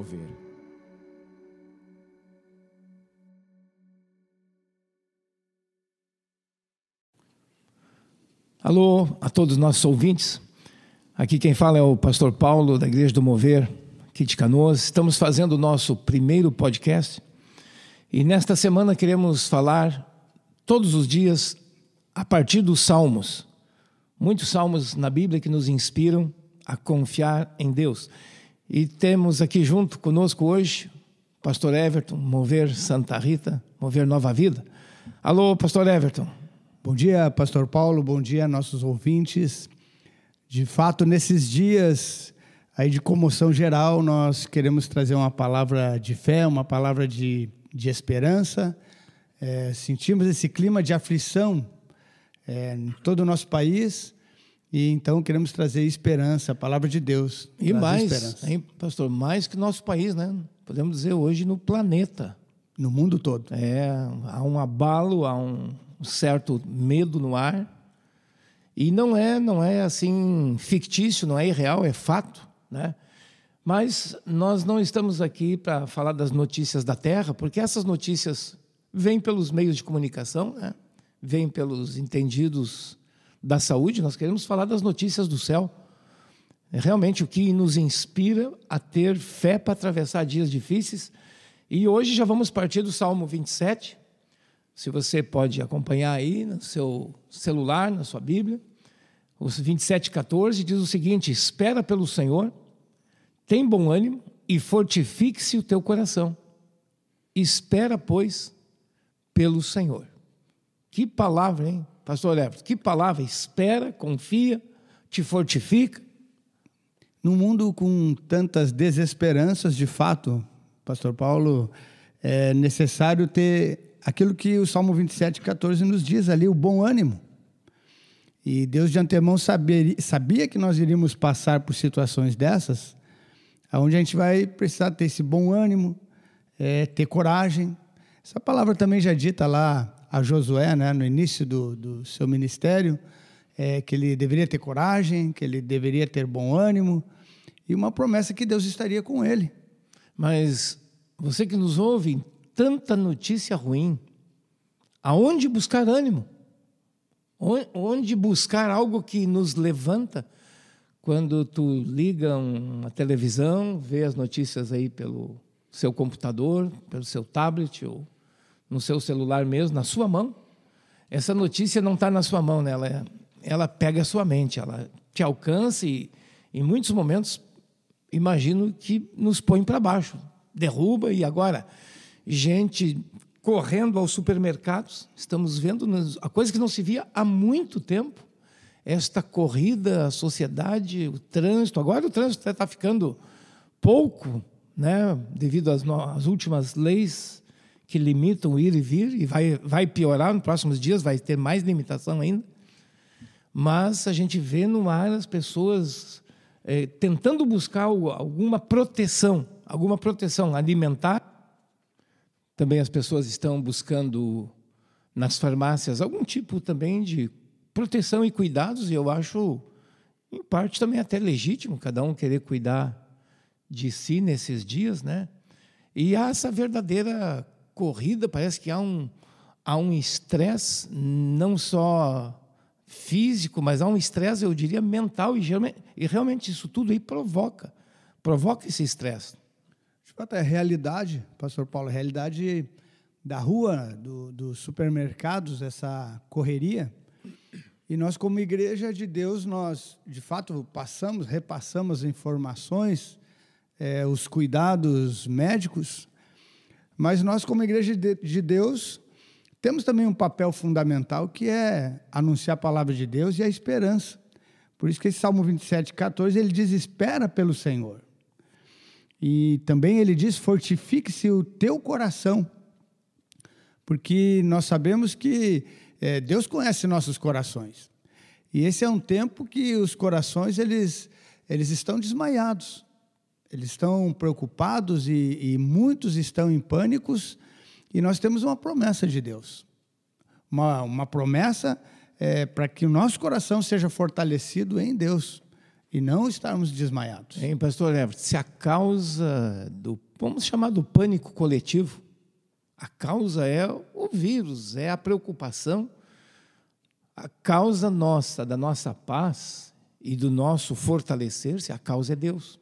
Mover. Alô a todos os nossos ouvintes. Aqui quem fala é o pastor Paulo, da Igreja do Mover, aqui de Canoas. Estamos fazendo o nosso primeiro podcast e nesta semana queremos falar todos os dias a partir dos Salmos. Muitos salmos na Bíblia que nos inspiram a confiar em Deus. E temos aqui junto conosco hoje pastor Everton, Mover Santa Rita, Mover Nova Vida. Alô, pastor Everton. Bom dia, pastor Paulo, bom dia, nossos ouvintes. De fato, nesses dias aí de comoção geral, nós queremos trazer uma palavra de fé, uma palavra de, de esperança. É, sentimos esse clima de aflição é, em todo o nosso país e então queremos trazer esperança, a palavra de Deus. E mais, hein, pastor, mais que nosso país, né? Podemos dizer hoje no planeta. No mundo todo. É, há um abalo, há um, um certo medo no ar. E não é, não é assim fictício, não é irreal, é fato, né? Mas nós não estamos aqui para falar das notícias da Terra, porque essas notícias vêm pelos meios de comunicação, né? vêm pelos entendidos da saúde. Nós queremos falar das notícias do céu. É realmente o que nos inspira a ter fé para atravessar dias difíceis. E hoje já vamos partir do Salmo 27, se você pode acompanhar aí no seu celular, na sua Bíblia, os 27,14 diz o seguinte: Espera pelo Senhor, tem bom ânimo e fortifique-se o teu coração. Espera, pois, pelo Senhor. Que palavra, hein, Pastor Everton? Que palavra? Espera, confia, te fortifica. Num mundo com tantas desesperanças, de fato, Pastor Paulo, é necessário ter aquilo que o Salmo 27, 14 nos diz ali, o bom ânimo. E Deus de antemão sabia, sabia que nós iríamos passar por situações dessas, onde a gente vai precisar ter esse bom ânimo, é, ter coragem. Essa palavra também já dita lá a Josué, né, no início do, do seu ministério, é, que ele deveria ter coragem, que ele deveria ter bom ânimo, e uma promessa que Deus estaria com ele. Mas você que nos ouve, tanta notícia ruim. Aonde buscar ânimo? Onde buscar algo que nos levanta? Quando tu liga uma televisão, vê as notícias aí pelo seu computador, pelo seu tablet ou no seu celular mesmo, na sua mão, essa notícia não está na sua mão, né? ela, ela pega a sua mente, ela te alcança e, em muitos momentos, imagino que nos põe para baixo, derruba e agora gente correndo aos supermercados. Estamos vendo a coisa que não se via há muito tempo. Esta corrida, a sociedade, o trânsito. Agora o trânsito está ficando pouco, né, devido às, às últimas leis que limitam o ir e vir, e vai, vai piorar nos próximos dias, vai ter mais limitação ainda. Mas a gente vê no ar as pessoas é, tentando buscar alguma proteção, alguma proteção alimentar, também as pessoas estão buscando nas farmácias algum tipo também de proteção e cuidados, e eu acho, em parte, também até legítimo cada um querer cuidar de si nesses dias, né? E há essa verdadeira corrida, parece que há um há um estresse não só físico, mas há um estresse, eu diria, mental e, e realmente isso tudo aí provoca provoca esse estresse. De fato, é realidade, pastor Paulo, realidade da rua, do, dos supermercados, essa correria. E nós, como igreja de Deus, nós, de fato, passamos, repassamos informações, é, os cuidados médicos, mas nós, como igreja de Deus, temos também um papel fundamental que é anunciar a palavra de Deus e a esperança. Por isso que esse Salmo 27, 14, ele diz: espera pelo Senhor. E também ele diz: fortifique-se o teu coração, porque nós sabemos que é, Deus conhece nossos corações. E esse é um tempo que os corações eles, eles estão desmaiados, eles estão preocupados e, e muitos estão em pânicos. E nós temos uma promessa de Deus, uma, uma promessa é, para que o nosso coração seja fortalecido em Deus. e não estarmos desmaiados. Hein, pastor Everett, se a causa do, vamos chamar do pânico coletivo, a causa é o vírus, é a preocupação, a causa nossa, da nossa paz e do nosso fortalecer-se, a causa é Deus.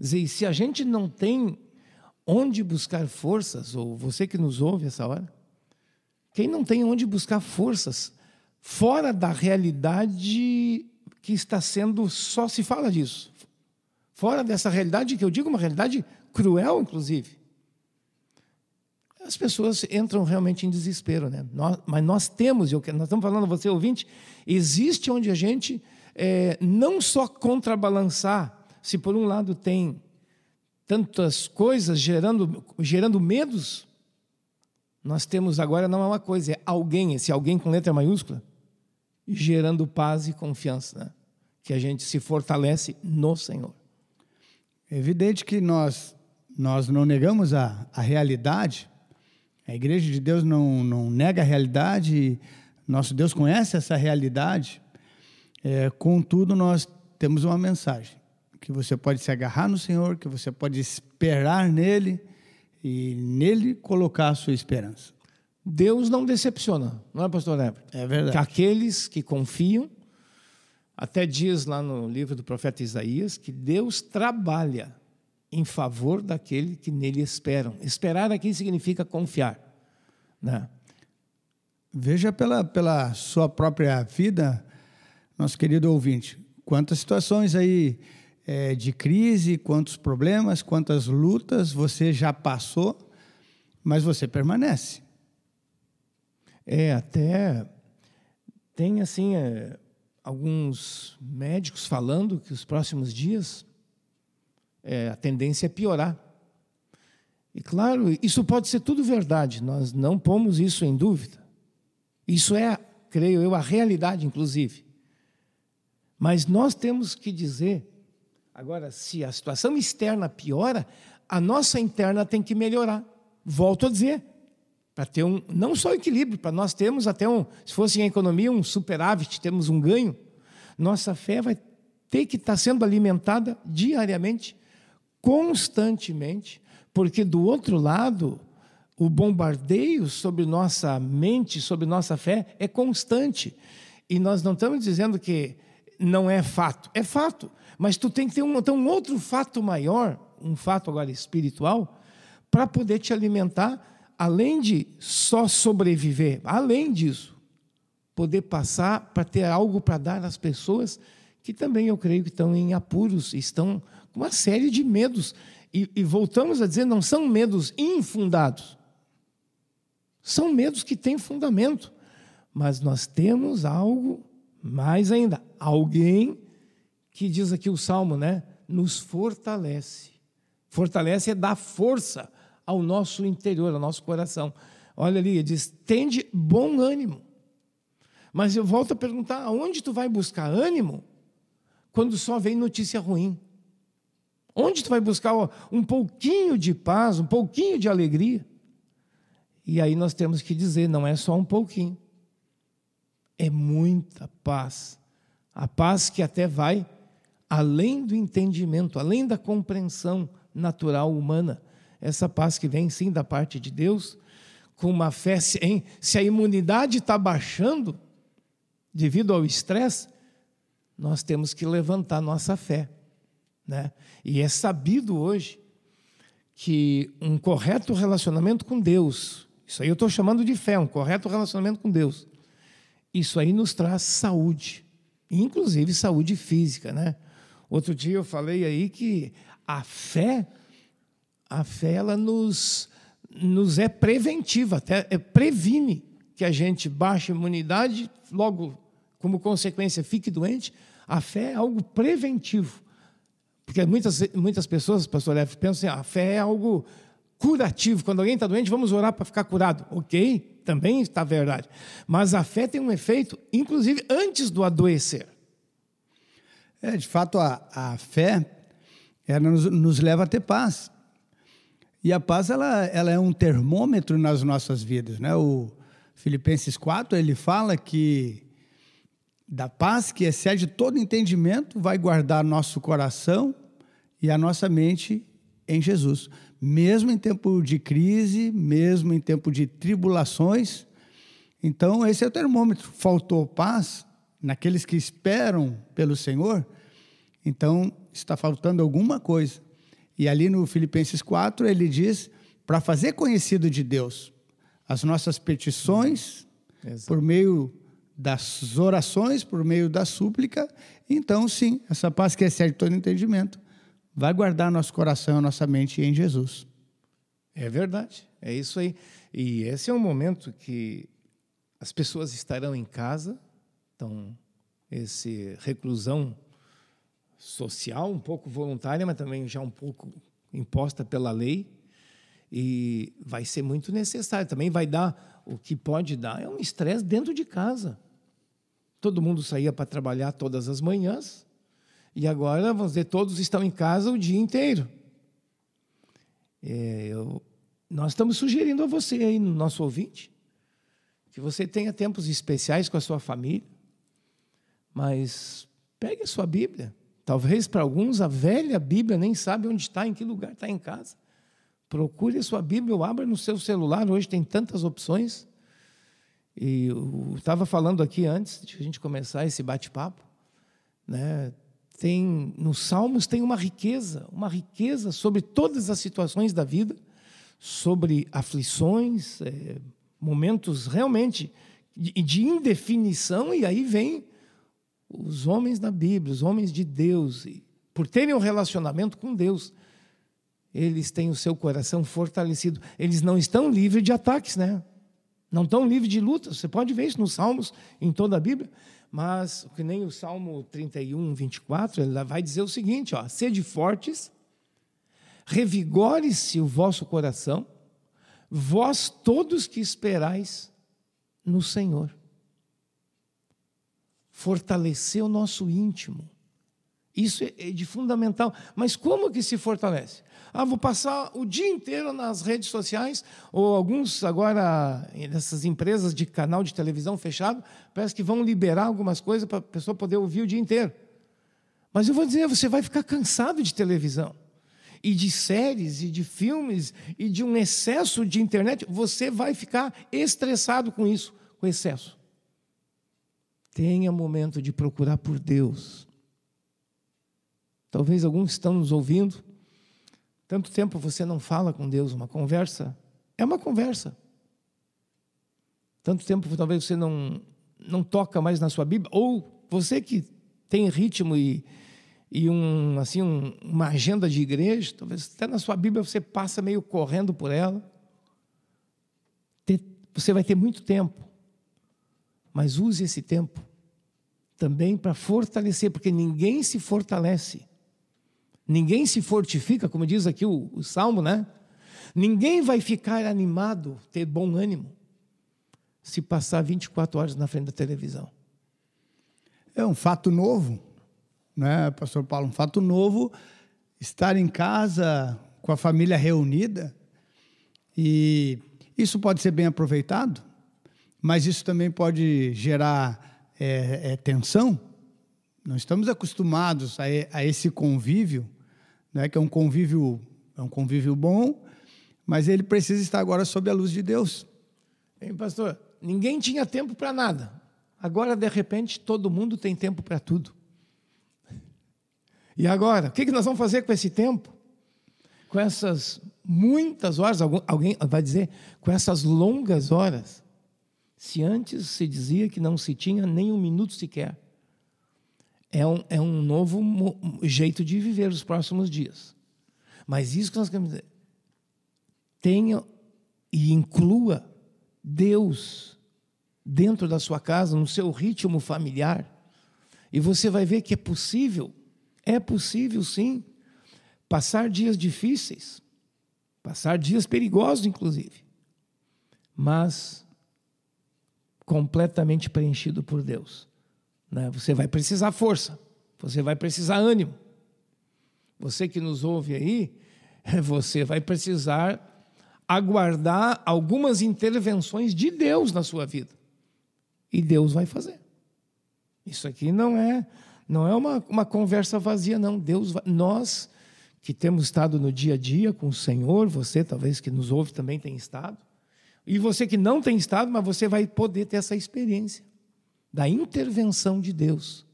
Dizer, se a gente não tem onde buscar forças, ou você que nos ouve essa hora, quem não tem onde buscar forças fora da realidade que está sendo, só se fala disso. Fora dessa realidade, que eu digo uma realidade cruel, inclusive. As pessoas entram realmente em desespero, né? Nós, mas nós temos, eu, nós estamos falando, você ouvinte, existe onde a gente é, não só contrabalançar, se por um lado tem tantas coisas gerando, gerando medos, nós temos agora não é uma coisa, é alguém, esse alguém com letra maiúscula, gerando paz e confiança, né? que a gente se fortalece no Senhor. É evidente que nós, nós não negamos a, a realidade, a igreja de Deus não, não nega a realidade, nosso Deus conhece essa realidade, é, contudo, nós temos uma mensagem: que você pode se agarrar no Senhor, que você pode esperar nele e nele colocar a sua esperança. Deus não decepciona, não é, pastor Heber? É verdade. Que aqueles que confiam, até diz lá no livro do profeta Isaías, que Deus trabalha em favor daquele que nele esperam. Esperar aqui significa confiar. Né? Veja pela, pela sua própria vida, nosso querido ouvinte, quantas situações aí é, de crise, quantos problemas, quantas lutas você já passou, mas você permanece. É, até tem assim é, alguns médicos falando que os próximos dias é, a tendência é piorar. E claro, isso pode ser tudo verdade, nós não pomos isso em dúvida. Isso é, creio eu, a realidade, inclusive. Mas nós temos que dizer, agora, se a situação externa piora, a nossa interna tem que melhorar. Volto a dizer, para ter um, não só equilíbrio, para nós termos até um, se fosse em economia, um superávit, temos um ganho, nossa fé vai ter que estar sendo alimentada diariamente, constantemente, porque do outro lado, o bombardeio sobre nossa mente, sobre nossa fé, é constante. E nós não estamos dizendo que não é fato, é fato, mas tu tem que ter um, então, um outro fato maior, um fato agora espiritual, para poder te alimentar além de só sobreviver, além disso, poder passar para ter algo para dar às pessoas que também eu creio que estão em apuros, estão com uma série de medos. E, e voltamos a dizer, não são medos infundados. São medos que têm fundamento. Mas nós temos algo mais ainda, alguém que diz aqui o salmo, né? Nos fortalece. Fortalece é dar força ao nosso interior, ao nosso coração. Olha ali, ele diz: tende bom ânimo. Mas eu volto a perguntar: aonde tu vai buscar ânimo quando só vem notícia ruim? Onde tu vai buscar um pouquinho de paz, um pouquinho de alegria? E aí nós temos que dizer: não é só um pouquinho, é muita paz. A paz que até vai além do entendimento, além da compreensão natural humana essa paz que vem sim da parte de Deus, com uma fé, em, se a imunidade está baixando devido ao estresse, nós temos que levantar nossa fé. Né? E é sabido hoje que um correto relacionamento com Deus, isso aí eu estou chamando de fé, um correto relacionamento com Deus, isso aí nos traz saúde, inclusive saúde física. Né? Outro dia eu falei aí que a fé a fé ela nos, nos é preventiva, até é, previne que a gente baixe a imunidade, logo, como consequência, fique doente. A fé é algo preventivo. Porque muitas, muitas pessoas, pastor F, pensam assim, ah, a fé é algo curativo. Quando alguém está doente, vamos orar para ficar curado. Ok, também está verdade. Mas a fé tem um efeito, inclusive, antes do adoecer. É, de fato, a, a fé ela nos, nos leva a ter paz. E a paz ela, ela é um termômetro nas nossas vidas, né? O Filipenses 4, ele fala que da paz que excede todo entendimento vai guardar nosso coração e a nossa mente em Jesus. Mesmo em tempo de crise, mesmo em tempo de tribulações. Então, esse é o termômetro. Faltou paz naqueles que esperam pelo Senhor, então está faltando alguma coisa. E ali no Filipenses 4, ele diz para fazer conhecido de Deus as nossas petições Exato. por meio das orações, por meio da súplica. Então, sim, essa paz que excede todo entendimento vai guardar nosso coração, nossa mente em Jesus. É verdade, é isso aí. E esse é um momento que as pessoas estarão em casa, então esse reclusão social, um pouco voluntária, mas também já um pouco imposta pela lei, e vai ser muito necessário. Também vai dar o que pode dar é um estresse dentro de casa. Todo mundo saía para trabalhar todas as manhãs, e agora, vamos dizer, todos estão em casa o dia inteiro. É, eu, nós estamos sugerindo a você aí, no nosso ouvinte, que você tenha tempos especiais com a sua família, mas pegue a sua Bíblia. Talvez para alguns a velha Bíblia nem sabe onde está, em que lugar está em casa. Procure a sua Bíblia ou abra no seu celular, hoje tem tantas opções. E eu estava falando aqui antes de a gente começar esse bate-papo, né? Tem nos Salmos tem uma riqueza, uma riqueza sobre todas as situações da vida, sobre aflições, é, momentos realmente de, de indefinição e aí vem os homens da Bíblia, os homens de Deus, por terem um relacionamento com Deus, eles têm o seu coração fortalecido. Eles não estão livres de ataques, né? Não estão livres de lutas. Você pode ver isso nos Salmos, em toda a Bíblia. Mas, que nem o Salmo 31, 24, ele vai dizer o seguinte: ó, sede fortes, revigore-se o vosso coração, vós todos que esperais no Senhor fortalecer o nosso íntimo. Isso é, é de fundamental. Mas como que se fortalece? Ah, vou passar o dia inteiro nas redes sociais, ou alguns agora, nessas empresas de canal de televisão fechado, parece que vão liberar algumas coisas para a pessoa poder ouvir o dia inteiro. Mas eu vou dizer, você vai ficar cansado de televisão, e de séries, e de filmes, e de um excesso de internet. Você vai ficar estressado com isso, com excesso. Tenha momento de procurar por Deus. Talvez alguns estão nos ouvindo. Tanto tempo você não fala com Deus, uma conversa é uma conversa. Tanto tempo talvez você não não toca mais na sua Bíblia, ou você que tem ritmo e, e um, assim, um, uma agenda de igreja, talvez até na sua Bíblia você passa meio correndo por ela. Você vai ter muito tempo mas use esse tempo também para fortalecer, porque ninguém se fortalece, ninguém se fortifica, como diz aqui o, o salmo, né? Ninguém vai ficar animado, ter bom ânimo, se passar 24 horas na frente da televisão. É um fato novo, né, Pastor Paulo? Um fato novo estar em casa com a família reunida e isso pode ser bem aproveitado mas isso também pode gerar é, é, tensão. Não estamos acostumados a, a esse convívio, né, que é um convívio, é um convívio bom, mas ele precisa estar agora sob a luz de Deus. Hein, pastor? Ninguém tinha tempo para nada. Agora, de repente, todo mundo tem tempo para tudo. E agora, o que nós vamos fazer com esse tempo? Com essas muitas horas, alguém vai dizer, com essas longas horas se antes se dizia que não se tinha nem um minuto sequer. É um, é um novo jeito de viver os próximos dias. Mas isso que nós queremos dizer, tenha e inclua Deus dentro da sua casa, no seu ritmo familiar, e você vai ver que é possível, é possível sim, passar dias difíceis, passar dias perigosos, inclusive, mas completamente preenchido por Deus. Né? Você vai precisar força, você vai precisar ânimo. Você que nos ouve aí, você vai precisar aguardar algumas intervenções de Deus na sua vida. E Deus vai fazer. Isso aqui não é não é uma, uma conversa vazia, não. Deus, nós que temos estado no dia a dia com o Senhor, você talvez que nos ouve também tem estado, e você que não tem estado, mas você vai poder ter essa experiência da intervenção de Deus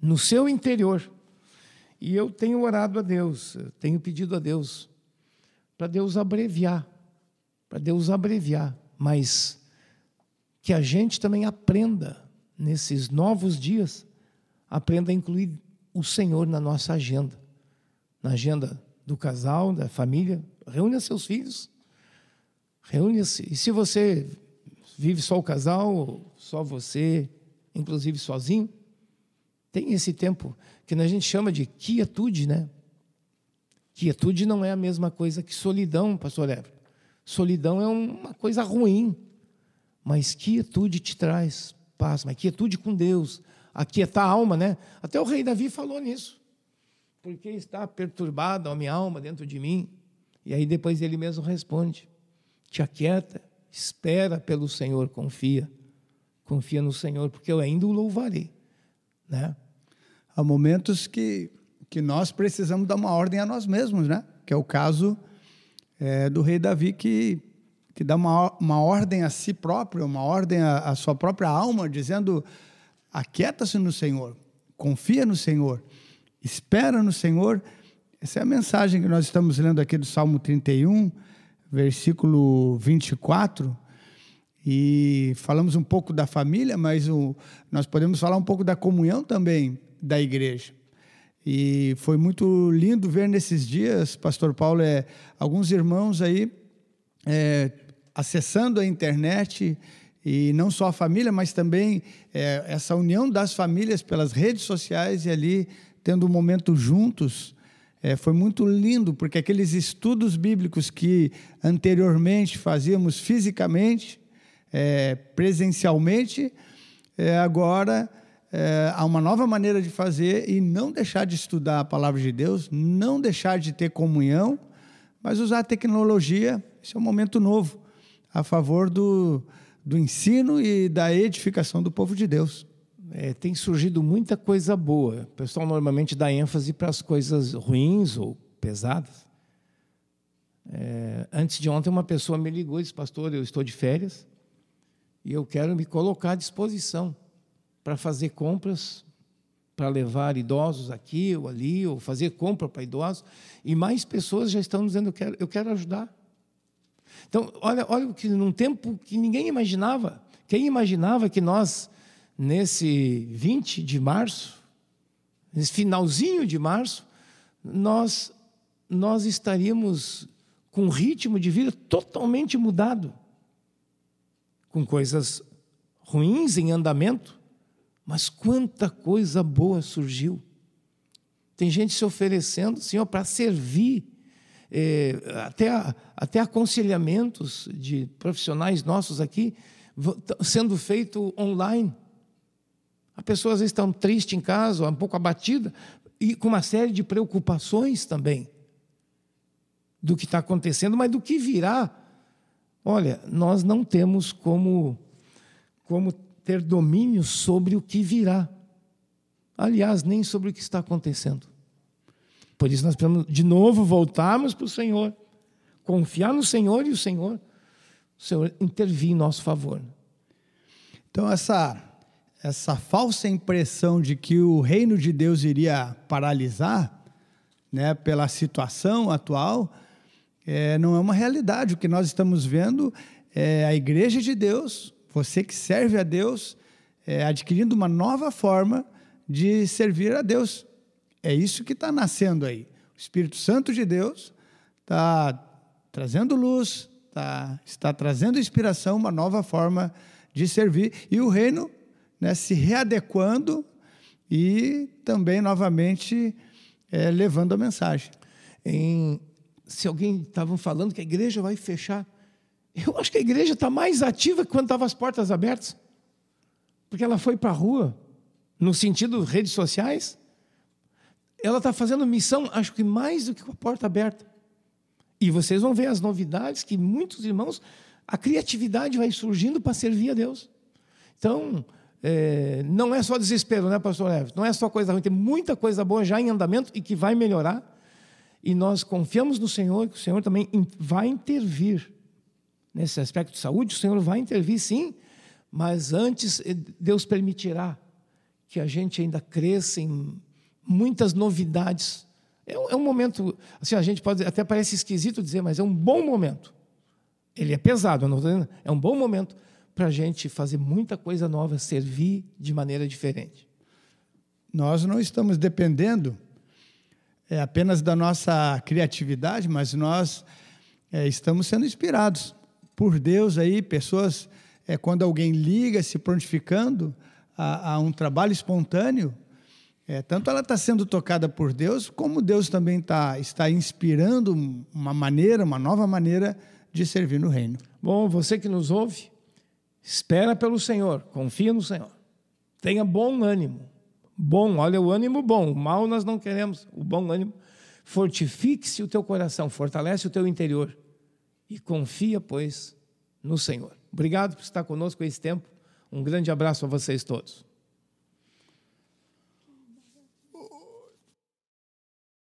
no seu interior. E eu tenho orado a Deus, tenho pedido a Deus para Deus abreviar, para Deus abreviar, mas que a gente também aprenda nesses novos dias, aprenda a incluir o Senhor na nossa agenda, na agenda do casal, da família. Reúna seus filhos, reúne-se. E se você vive só o casal, só você, inclusive sozinho, tem esse tempo que a gente chama de quietude, né? Quietude não é a mesma coisa que solidão, pastor Ever. Solidão é uma coisa ruim, mas quietude te traz paz, mas quietude com Deus, aquietar a alma, né? Até o rei Davi falou nisso. Porque está perturbada a minha alma dentro de mim? E aí depois ele mesmo responde: te aquieta, espera pelo Senhor, confia. Confia no Senhor, porque eu ainda o louvarei. Né? Há momentos que, que nós precisamos dar uma ordem a nós mesmos, né? que é o caso é, do rei Davi, que, que dá uma, uma ordem a si próprio, uma ordem à, sua própria alma, dizendo: aquieta-se no Senhor, confia no Senhor, espera no Senhor. Essa é a mensagem que nós estamos lendo aqui do Salmo 31 versículo 24, e falamos um pouco da família, mas o, nós podemos falar um pouco da comunhão também da igreja. E foi muito lindo ver nesses dias, Pastor Paulo, é, alguns irmãos aí é, acessando a internet, e não só a família, mas também é, essa união das famílias pelas redes sociais e ali tendo um momento juntos é, foi muito lindo, porque aqueles estudos bíblicos que anteriormente fazíamos fisicamente, é, presencialmente, é, agora é, há uma nova maneira de fazer e não deixar de estudar a palavra de Deus, não deixar de ter comunhão, mas usar a tecnologia. Esse é um momento novo a favor do, do ensino e da edificação do povo de Deus é, tem surgido muita coisa boa. O pessoal normalmente dá ênfase para as coisas ruins ou pesadas. É, antes de ontem, uma pessoa me ligou e disse: Pastor, eu estou de férias e eu quero me colocar à disposição para fazer compras, para levar idosos aqui ou ali, ou fazer compra para idosos. E mais pessoas já estão dizendo: Eu quero, eu quero ajudar. Então, olha, olha que num tempo que ninguém imaginava. Quem imaginava que nós nesse 20 de março, nesse finalzinho de março, nós, nós estaríamos com um ritmo de vida totalmente mudado, com coisas ruins em andamento, mas quanta coisa boa surgiu. Tem gente se oferecendo, Senhor, para servir, é, até, até aconselhamentos de profissionais nossos aqui, sendo feito online. A pessoa às vezes está triste em casa, um pouco abatida, e com uma série de preocupações também do que está acontecendo, mas do que virá. Olha, nós não temos como, como ter domínio sobre o que virá. Aliás, nem sobre o que está acontecendo. Por isso nós precisamos de novo voltarmos para o Senhor, confiar no Senhor e o Senhor, o Senhor intervir em nosso favor. Então essa essa falsa impressão de que o reino de Deus iria paralisar, né, pela situação atual, é, não é uma realidade. O que nós estamos vendo é a igreja de Deus, você que serve a Deus, é, adquirindo uma nova forma de servir a Deus. É isso que está nascendo aí. O Espírito Santo de Deus está trazendo luz, tá, está trazendo inspiração, uma nova forma de servir. E o reino né, se readequando e também, novamente, é, levando a mensagem. Em, se alguém estava falando que a igreja vai fechar, eu acho que a igreja está mais ativa que quando estavam as portas abertas, porque ela foi para a rua, no sentido redes sociais, ela está fazendo missão, acho que mais do que com a porta aberta. E vocês vão ver as novidades que muitos irmãos, a criatividade vai surgindo para servir a Deus. Então, é, não é só desespero, né, pastor Everton? Não é só coisa ruim, tem muita coisa boa já em andamento e que vai melhorar. E nós confiamos no Senhor, que o Senhor também vai intervir nesse aspecto de saúde, o Senhor vai intervir sim, mas antes eh, Deus permitirá que a gente ainda cresça em muitas novidades. É um, é um momento, assim, a gente pode, até parece esquisito dizer, mas é um bom momento. Ele é pesado, não é um bom momento para a gente fazer muita coisa nova, servir de maneira diferente. Nós não estamos dependendo é, apenas da nossa criatividade, mas nós é, estamos sendo inspirados por Deus aí, pessoas, é, quando alguém liga se prontificando a, a um trabalho espontâneo, é, tanto ela está sendo tocada por Deus, como Deus também tá, está inspirando uma maneira, uma nova maneira de servir no reino. Bom, você que nos ouve, espera pelo Senhor, confia no Senhor. Tenha bom ânimo. Bom, olha o ânimo bom, o mal nós não queremos, o bom ânimo. Fortifique-se o teu coração, fortalece o teu interior e confia, pois, no Senhor. Obrigado por estar conosco esse tempo. Um grande abraço a vocês todos.